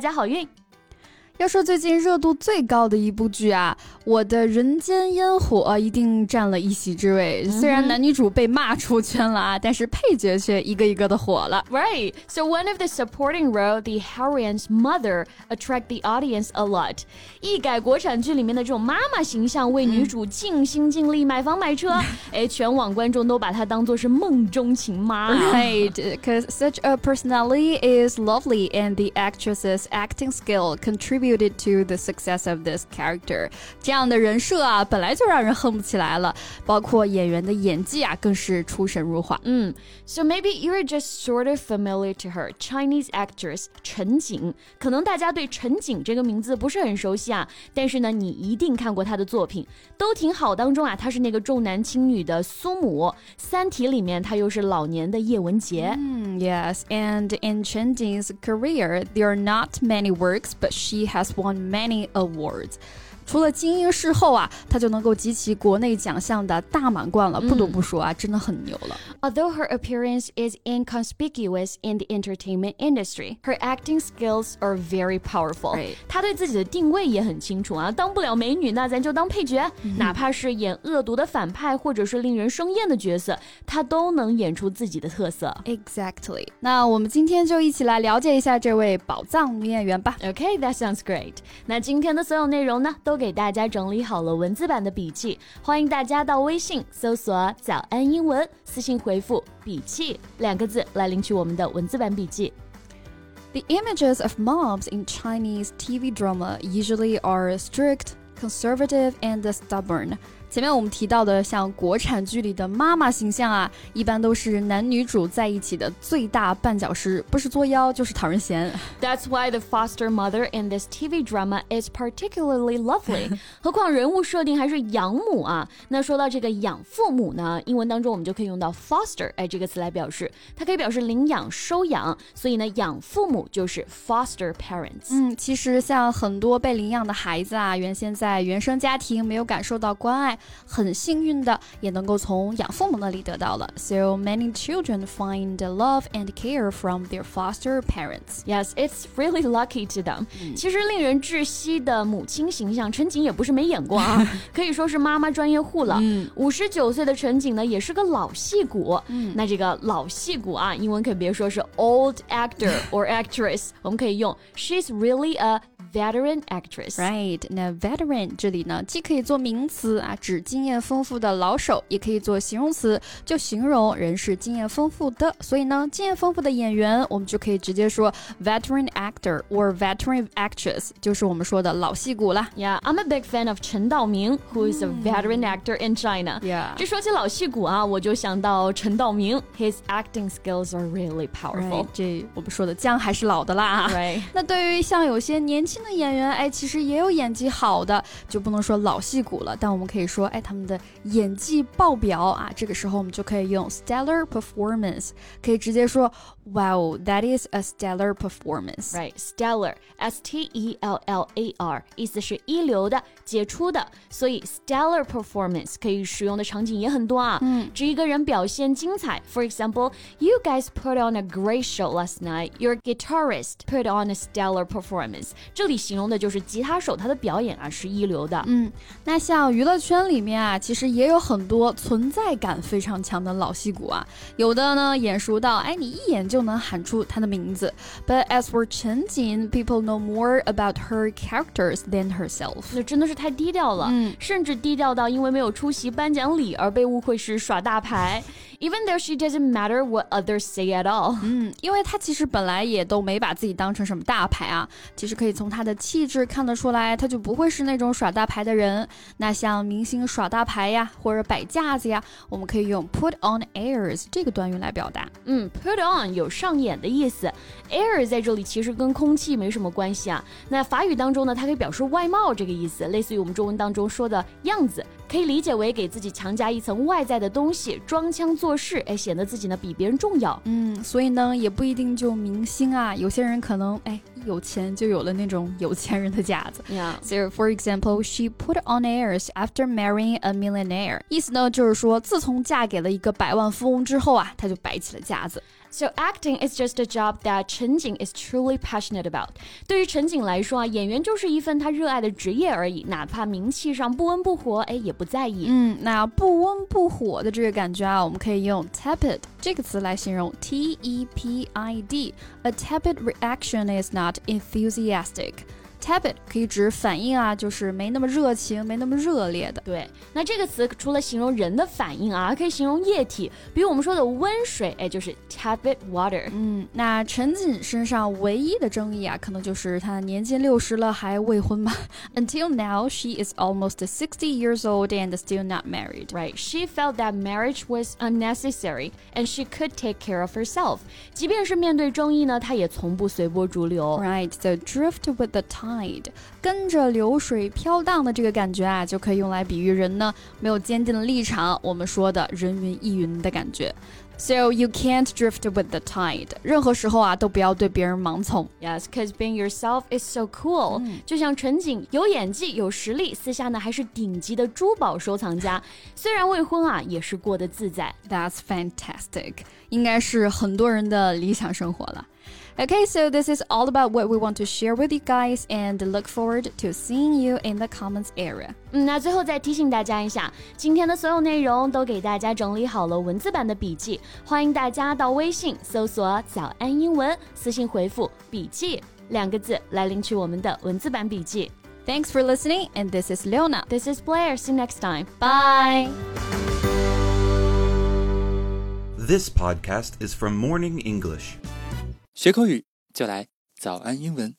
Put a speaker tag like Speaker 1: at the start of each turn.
Speaker 1: 大家好运！
Speaker 2: 要说最近热度最高的一部剧啊，我的人间烟火一定占了一席之位。虽然男女主被骂出圈了啊，但是配角却一个一个的火了。
Speaker 1: Right. So one of the supporting role, the heroine's mother, attract the audience a lot. 一改国产剧里面的这种妈妈形象，为女主尽心尽力买房买车，哎，全网观众都把她当做是梦中情妈。
Speaker 2: Right, because such a personality is lovely, and the actress's acting skill Contribute to the success of this character，这样的人设啊，本来就让人恨不起来了。包括演员的演技啊，更是出神入化。
Speaker 1: 嗯，So maybe you're just sort of familiar to her Chinese actress 陈瑾。可能大家对陈瑾这个名字不是很熟悉啊，但是呢，你一定看过她的作品，都挺好。当中啊，她是那个重男轻女的苏母，《三体》里面她又是老年的叶文洁。
Speaker 2: 嗯，Yes，and in Chen Jing's career, there are not many works, but she has won many awards. 除了精英视后啊，她就能够集齐国内奖项的大满贯了。不得不说啊，真的很牛了。
Speaker 1: Although her appearance is inconspicuous in the entertainment industry, her acting skills are very powerful. 她对自己的定位也很清楚啊，当不了美女，那咱就当配角，哪怕是演恶毒的反派或者是令人生厌的角色，她都能演出自己的特色。
Speaker 2: Exactly。那我们今天就一起来了解一下这位宝藏女演员吧。
Speaker 1: Okay, that sounds great. 那今天的所有内容呢，都给大家整理好了文字版的笔记，欢迎大家到微信搜索“早安英文”，私信回复“笔记”两个字来领取我们的文字版笔记。
Speaker 2: The images of moms in Chinese TV drama usually are strict, conservative, and stubborn. 前面我们提到的，像国产剧里的妈妈形象啊，一般都是男女主在一起的最大绊脚石，不是作妖就是讨人嫌。
Speaker 1: That's why the foster mother in this TV drama is particularly lovely。何况人物设定还是养母啊。那说到这个养父母呢，英文当中我们就可以用到 foster 哎这个词来表示，它可以表示领养、收养。所以呢，养父母就是 foster parents。
Speaker 2: 嗯，其实像很多被领养的孩子啊，原先在原生家庭没有感受到关爱。很幸运的也能够从养父母那里得到了。So many children find love and care from their foster parents.
Speaker 1: Yes, it's really lucky to them. 其实令人窒息的母亲形象，陈瑾也不是没演过啊，可以说是妈妈专业户了。五十九岁的陈瑾呢，也是个老戏骨。那这个老戏骨啊，英文可别说是 old actor or actress，我们可以用 she's really a veteran actress.
Speaker 2: Right，那 veteran 这里呢，既可以做名词啊，指经验丰富的老手，也可以做形容词，就形容人是经验丰富的。所以呢，经验丰富的演员，我们就可以直接说 veteran actor or veteran actress，就是我们说的老戏骨啦。
Speaker 1: Yeah, I'm a big fan of 陈道明，who is a veteran actor in China.
Speaker 2: Yeah，
Speaker 1: 这说起老戏骨啊，我就想到陈道明，his acting skills are really powerful.
Speaker 2: 这我们说的姜还是老的啦。
Speaker 1: Right，
Speaker 2: 那对于像有些年轻的演员，哎，其实也有演技好的，就不能说老戏骨了，但我们可以说，哎，他们的演技爆表啊。这个时候我们就可以用 stellar performance，可以直接说，Wow, that is a stellar performance.
Speaker 1: Right, stellar, S T E L L A R，意思是一流的、杰出的。所以 stellar performance 可以使用的场景也很多啊。嗯，指一个人表现精彩。For example, you guys put on a great show last night. Your guitarist put on a stellar performance. 这 里形容的就是吉他手他的表演啊是一流的。
Speaker 2: 嗯，那像娱乐圈里面啊，其实也有很多存在感非常强的老戏骨啊，有的呢眼熟到哎你一眼就能喊出他的名字。But as for Chen Jin, people know more about her characters than herself。
Speaker 1: 那真的是太低调了，嗯，甚至低调到因为没有出席颁奖礼而被误会是耍大牌。Even though she doesn't matter what others say at all。
Speaker 2: 嗯，因为她其实本来也都没把自己当成什么大牌啊，其实可以从她。他的气质看得出来，他就不会是那种耍大牌的人。那像明星耍大牌呀，或者摆架子呀，我们可以用 put on airs 这个短语来表达。
Speaker 1: 嗯，put on 有上演的意思，air 在这里其实跟空气没什么关系啊。那法语当中呢，它可以表示外貌这个意思，类似于我们中文当中说的样子。可以理解为给自己强加一层外在的东西，装腔作势，哎，显得自己呢比别人重要。
Speaker 2: 嗯，所以呢，也不一定就明星啊，有些人可能哎一有钱就有了那种有钱人的架子。
Speaker 1: Yeah.
Speaker 2: So for example, she put on airs after marrying a millionaire. 意思呢就是说，自从嫁给了一个百万富翁之后啊，她就摆起了架子。
Speaker 1: So acting is just a job that 陈景 is truly passionate about。对于陈景来说啊，演员就是一份他热爱的职业而已，哪怕名气上不温不火，哎，也不在意。
Speaker 2: 嗯，那不温不火的这个感觉啊，我们可以用 tepid 这个词来形容，T E P I D。A tepid reaction is not not enthusiastic Tepid 可以指反应啊，就是没那么热情，没那么热烈的。
Speaker 1: 对，那这个词除了形容人的反应啊，可以形容液体，比如我们说的温水，哎，就是 tepid water。
Speaker 2: 嗯，那陈瑾身上唯一的争议啊，可能就是她年近六十了还未婚吧。Until now, she is almost sixty years old and still not married.
Speaker 1: Right? She felt that marriage was unnecessary and she could take care of herself. 即便是面对争议呢，她也从不随波逐流。
Speaker 2: Right? So drift with the time. 跟着流水飘荡的这个感觉啊，就可以用来比喻人呢没有坚定的立场。我们说的人云亦云的感觉。So you can't drift with the tide。任何时候啊，都不要对别人盲从。
Speaker 1: Yes, because being yourself is so cool。就像陈景有演技、有实力，私下呢还是顶级的珠宝收藏家。虽然未婚啊，也是过得自在。
Speaker 2: That's fantastic。应该是很多人的理想生活了。Okay, so this is all about what we want to share with you guys and look forward to seeing you in the comments area.
Speaker 1: 嗯，那最后再提醒大家一下，今天的所有内容都给大家整理好了文字版的笔记，欢迎大家到微信搜索“早安英文”，私信回复“笔记”两个字来领取我们的文字版笔记。
Speaker 2: Thanks for listening, and this is Leona.
Speaker 1: This is Blair. See you next time.
Speaker 2: Bye.
Speaker 3: This podcast is from Morning English.
Speaker 4: 学口语就来早安英文。